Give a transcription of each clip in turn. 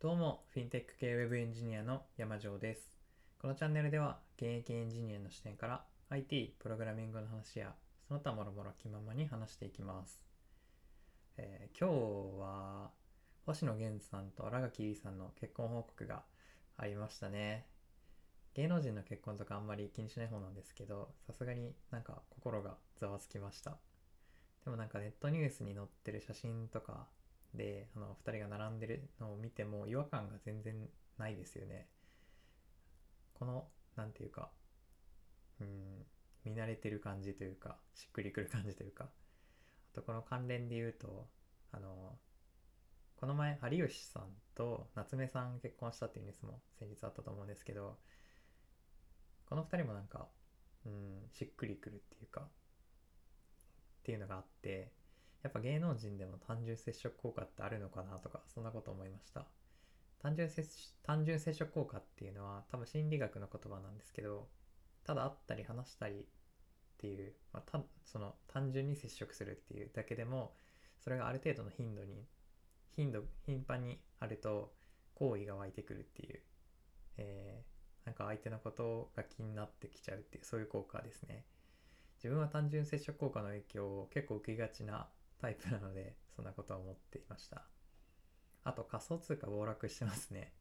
どうも、フィンテック系ウェブエンジニアの山城です。このチャンネルでは、現役エンジニアの視点から IT、プログラミングの話や、その他もろもろ気ままに話していきます。えー今日は、星野源さんと新垣結衣さんの結婚報告がありましたね。芸能人の結婚とかあんまり気にしない方なんですけど、さすがになんか心がざわつきました。でもなんかネットニュースに載ってる写真とかで、あの2人が並んでるのを見ても違和感が全然ないですよね。この、なんていうか、うん、見慣れてる感じというか、しっくりくる感じというか、あとこの関連で言うと、あの、この前、有吉さんと夏目さん結婚したっていうニュースも先日あったと思うんですけど、この2人もなんか、うん、しっくりくるっていうか、っていうのがあって、やっぱ芸能人でも単純接触効果ってあるのかなとか、そんなこと思いました。単純接単純接触効果っていうのは多分心理学の言葉なんですけど、ただ会ったり話したりっていう、まあ、たその単純に接触するっていうだけでも、それがある程度の頻度に、頻度、頻繁にあると好意が湧いてくるっていう、えーなんか相手のことが気になってきちゃうっていう、そういう効果ですね。自分は単純接触効果の影響を結構受けがちなタイプなので、そんなことは思っていました。あと仮想通貨暴落してますね。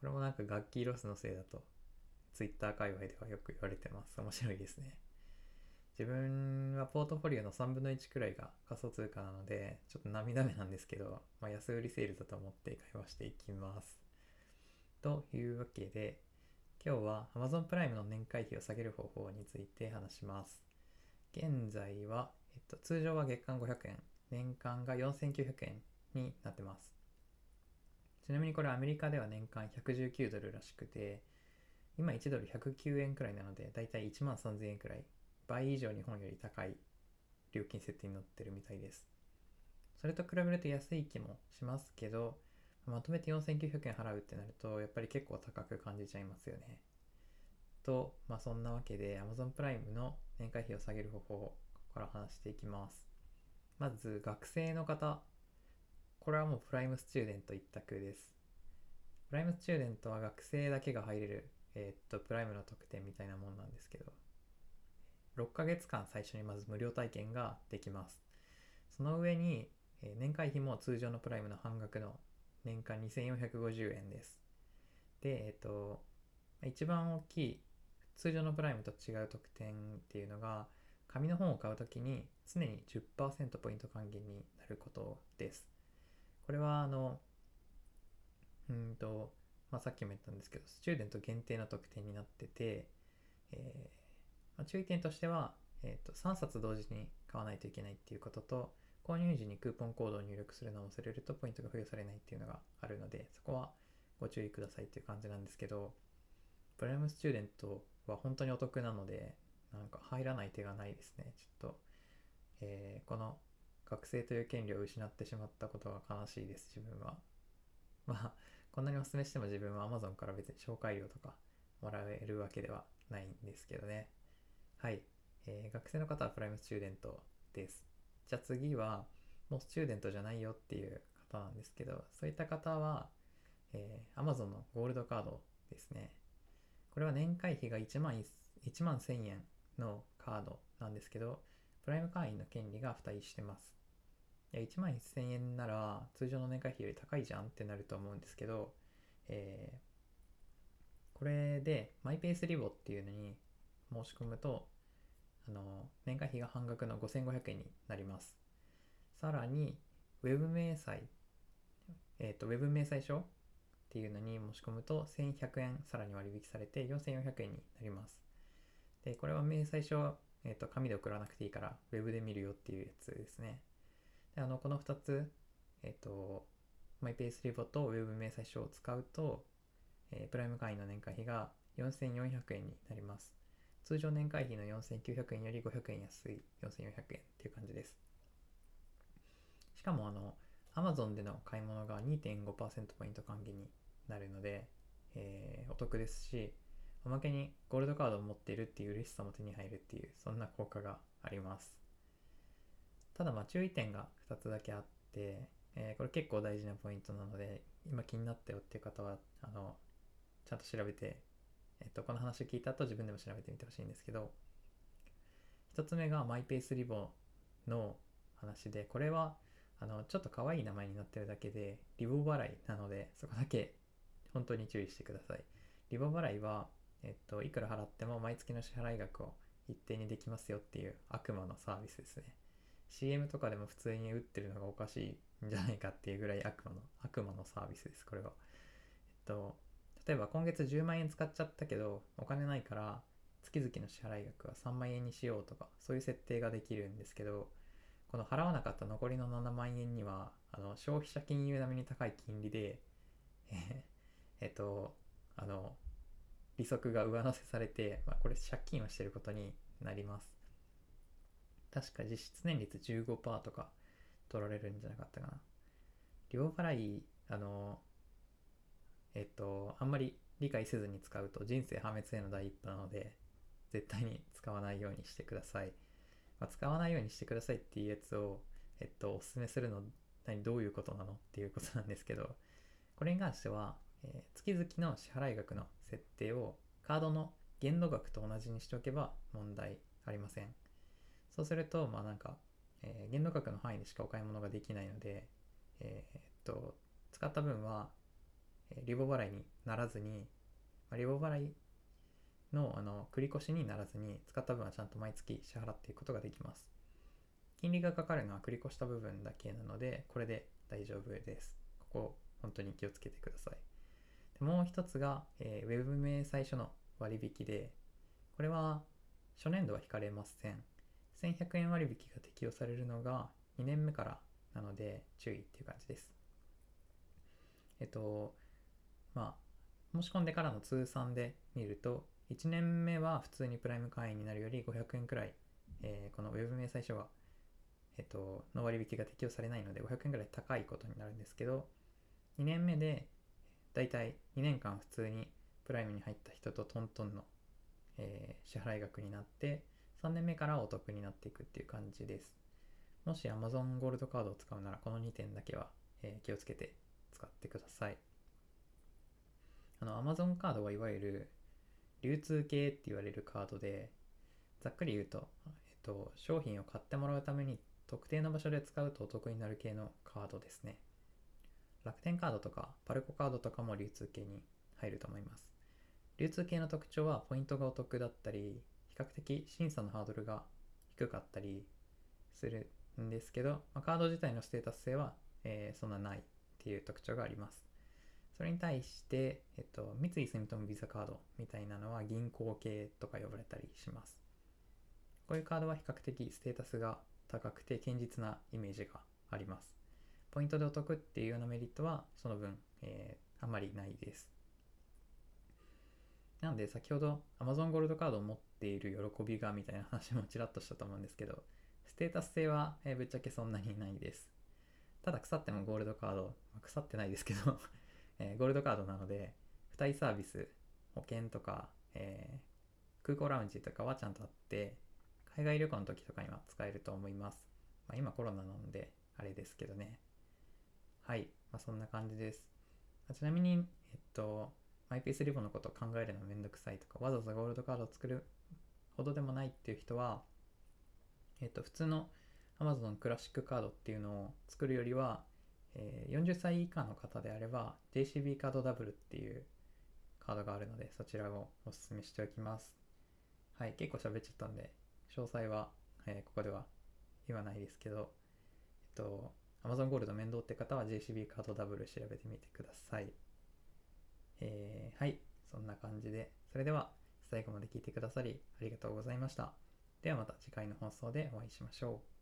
これもなんか楽器ロスのせいだと、Twitter 界隈ではよく言われてます。面白いですね。自分はポートフォリオの3分の1くらいが仮想通貨なので、ちょっと涙目なんですけど、まあ、安売りセールだと思って会話していきます。というわけで、今日は Amazon プライムの年会費を下げる方法について話します。現在は、えっと、通常は月間500円、年間が4900円になってます。ちなみにこれアメリカでは年間119ドルらしくて、今1ドル109円くらいなので、だいたい1万3000円くらい、倍以上日本より高い料金設定になってるみたいです。それと比べると安い気もしますけど、まとめて4900円払うってなると、やっぱり結構高く感じちゃいますよね。と、まあそんなわけで Amazon プライムの年会費を下げる方法ここから話していきます。まず学生の方、これはもうプライムスチューデント一択です。プライムスチューデントは学生だけが入れる、えーっと、プライムの特典みたいなもんなんですけど、6ヶ月間最初にまず無料体験ができます。その上に、えー年会費も通常のプライムの半額の年間2450円です。で、えっ、と、一番大きい通常のプライムと違う特典っていうのが、紙の本を買うときに常に10%ポイント還元になることです。これは、あの、うんと、まあ、さっきも言ったんですけど、スチューデント限定の特典になってて、えーまあ、注意点としては、えー、と3冊同時に買わないといけないっていうことと、購入時にクーポンコードを入力するのを忘れるとポイントが付与されないっていうのがあるので、そこはご注意くださいっていう感じなんですけど、プライムスチューデントは本当にお得なので、なんか入らない手がないですね。ちょっと、えーこの学生という権利を失ってしまったことが悲しいです、自分は。まあ、こんなにお勧めしても自分は Amazon から別に紹介料とかもらえるわけではないんですけどね。はい。えー学生の方はプライムスチューデントです。じゃあ次は、もうスチューデントじゃないよっていう方なんですけど、そういった方は、えー Amazon のゴールドカードですね。これは年会費が1万 ,1 1万1000円のカードなんですけど、プライム会員の権利が付帯してます。いや1万1000円なら通常の年会費より高いじゃんってなると思うんですけど、えーこれでマイペースリボっていうのに申し込むと、あの、年会費が半額の5500円になります。さらに、ウェブ明細、えっ、と、ウェブ明細書っていうのに申し込むと1100円さらに割引されて4400円になります。で、これは明細書、えっ、と、紙で送らなくていいから、ウェブで見るよっていうやつですね。で、あの、この2つ、えっ、と、マイペースリボとウェブ明細書を使うと、えープライム会員の年会費が4400円になります。通常年会費の4900円より500円安い4400円っていう感じです。しかもあの、Amazon での買い物が2.5%ポイント還元になるので、えーお得ですし、おまけにゴールドカードを持っているっていう嬉しさも手に入るっていう、そんな効果があります。ただまあ注意点が2つだけあって、えーこれ結構大事なポイントなので今気になったよっていう方はあのちゃんと調べて、えっとこの話を聞いた後自分でも調べてみてほしいんですけど一つ目がマイペースリボンの話でこれはあのちょっと可愛い名前になってるだけでリボ払いなのでそこだけ本当に注意してくださいリボ払いは、えっと、いくら払っても毎月の支払い額を一定にできますよっていう悪魔のサービスですね。CM とかでも普通に打ってるのがおかしいんじゃないかっていうぐらい悪魔の悪魔のサービスですこれは。えっと例えば今月10万円使っちゃったけどお金ないから月々の支払い額は3万円にしようとかそういう設定ができるんですけどこの払わなかった残りの7万円にはあの消費者金融並みに高い金利でえ えっとあの利息が上乗せされて、まあ、これ借金をしてることになります。確か実質年率15%とか取られるんじゃなかったかな。両払いあのえっとあんまり理解せずに使うと人生破滅への第一歩なので絶対に使わないようにしてください、まあ、使わないようにしてくださいっていうやつをえっとおすすめするの何どういうことなのっていうことなんですけどこれに関しては、えー月々の支払い額の設定をカードの限度額と同じにしておけば問題ありません。そうするとまあなんか、えー限度額の範囲でしかお買い物ができないのでえーっと使った分は、えーリボ払いにならずに、まあリボ払いのあの繰り越しにならずに使った分はちゃんと毎月支払っていくことができます。金利がかかるのは繰り越した部分だけなのでこれで大丈夫です。ここ本当に気をつけてください。でもう一つが、えーウェブ名最初の割引でこれは初年度は引かれません。1100円割引が適用されるのが2年目からなので注意っていう感じです。えっとまあ申し込んでからの通算で見ると1年目は普通にプライム会員になるより500円くらい、えーこのウェブ明細書が、えっと、の割引が適用されないので500円くらい高いことになるんですけど2年目でだいたい2年間普通にプライムに入った人とトントンの、えー支払い額になって3年目からお得になっていくっていう感じです。もし Amazon ゴールドカードを使うならこの2点だけは、えー気をつけて使ってください。あの Amazon カードはいわゆる流通系って言われるカードでざっくり言うと、えっと、商品を買ってもらうために特定の場所で使うとお得になる系のカードですね。楽天カードとかパルコカードとかも流通系に入ると思います。流通系の特徴はポイントがお得だったり比較的審査のハードルが低かったりするんですけど、まあ、カード自体のステータス性は、えーそんなないっていう特徴があります。それに対して、えっと、三井住友ビザカードみたいなのは銀行系とか呼ばれたりします。こういうカードは比較的ステータスが高くて堅実なイメージがあります。ポイントでお得っていうようなメリットはその分、えーあまりないです。なんで先ほど Amazon ゴールドカードを持っている喜びがみたいな話もちらっとしたと思うんですけどステータス性は、えーぶっちゃけそんなにないです。ただ腐ってもゴールドカード、ま腐ってないですけど、えーゴールドカードなので付帯サービス保険とか、えー空港ラウンジとかはちゃんとあって海外旅行の時とかには使えると思います、まあ、今コロナなのであれですけどね。はい、まあ、そんな感じです。あちなみにえっとマイペースリボのことを考えるのめんどくさいとかわざわざゴールドカードを作るほどでもないっていう人はえっと普通の Amazon クラシックカードっていうのを作るよりは、えー40歳以下の方であれば JCB カードダブルっていうカードがあるのでそちらをお勧めしておきます。はい。結構喋っちゃったんで詳細は、えーここでは言わないですけどえっと Amazon ゴールド面倒って方は JCB カードダブル調べてみてください。えーはい。そんな感じで。それでは最後まで聞いてくださりありがとうございました。ではまた次回の放送でお会いしましょう。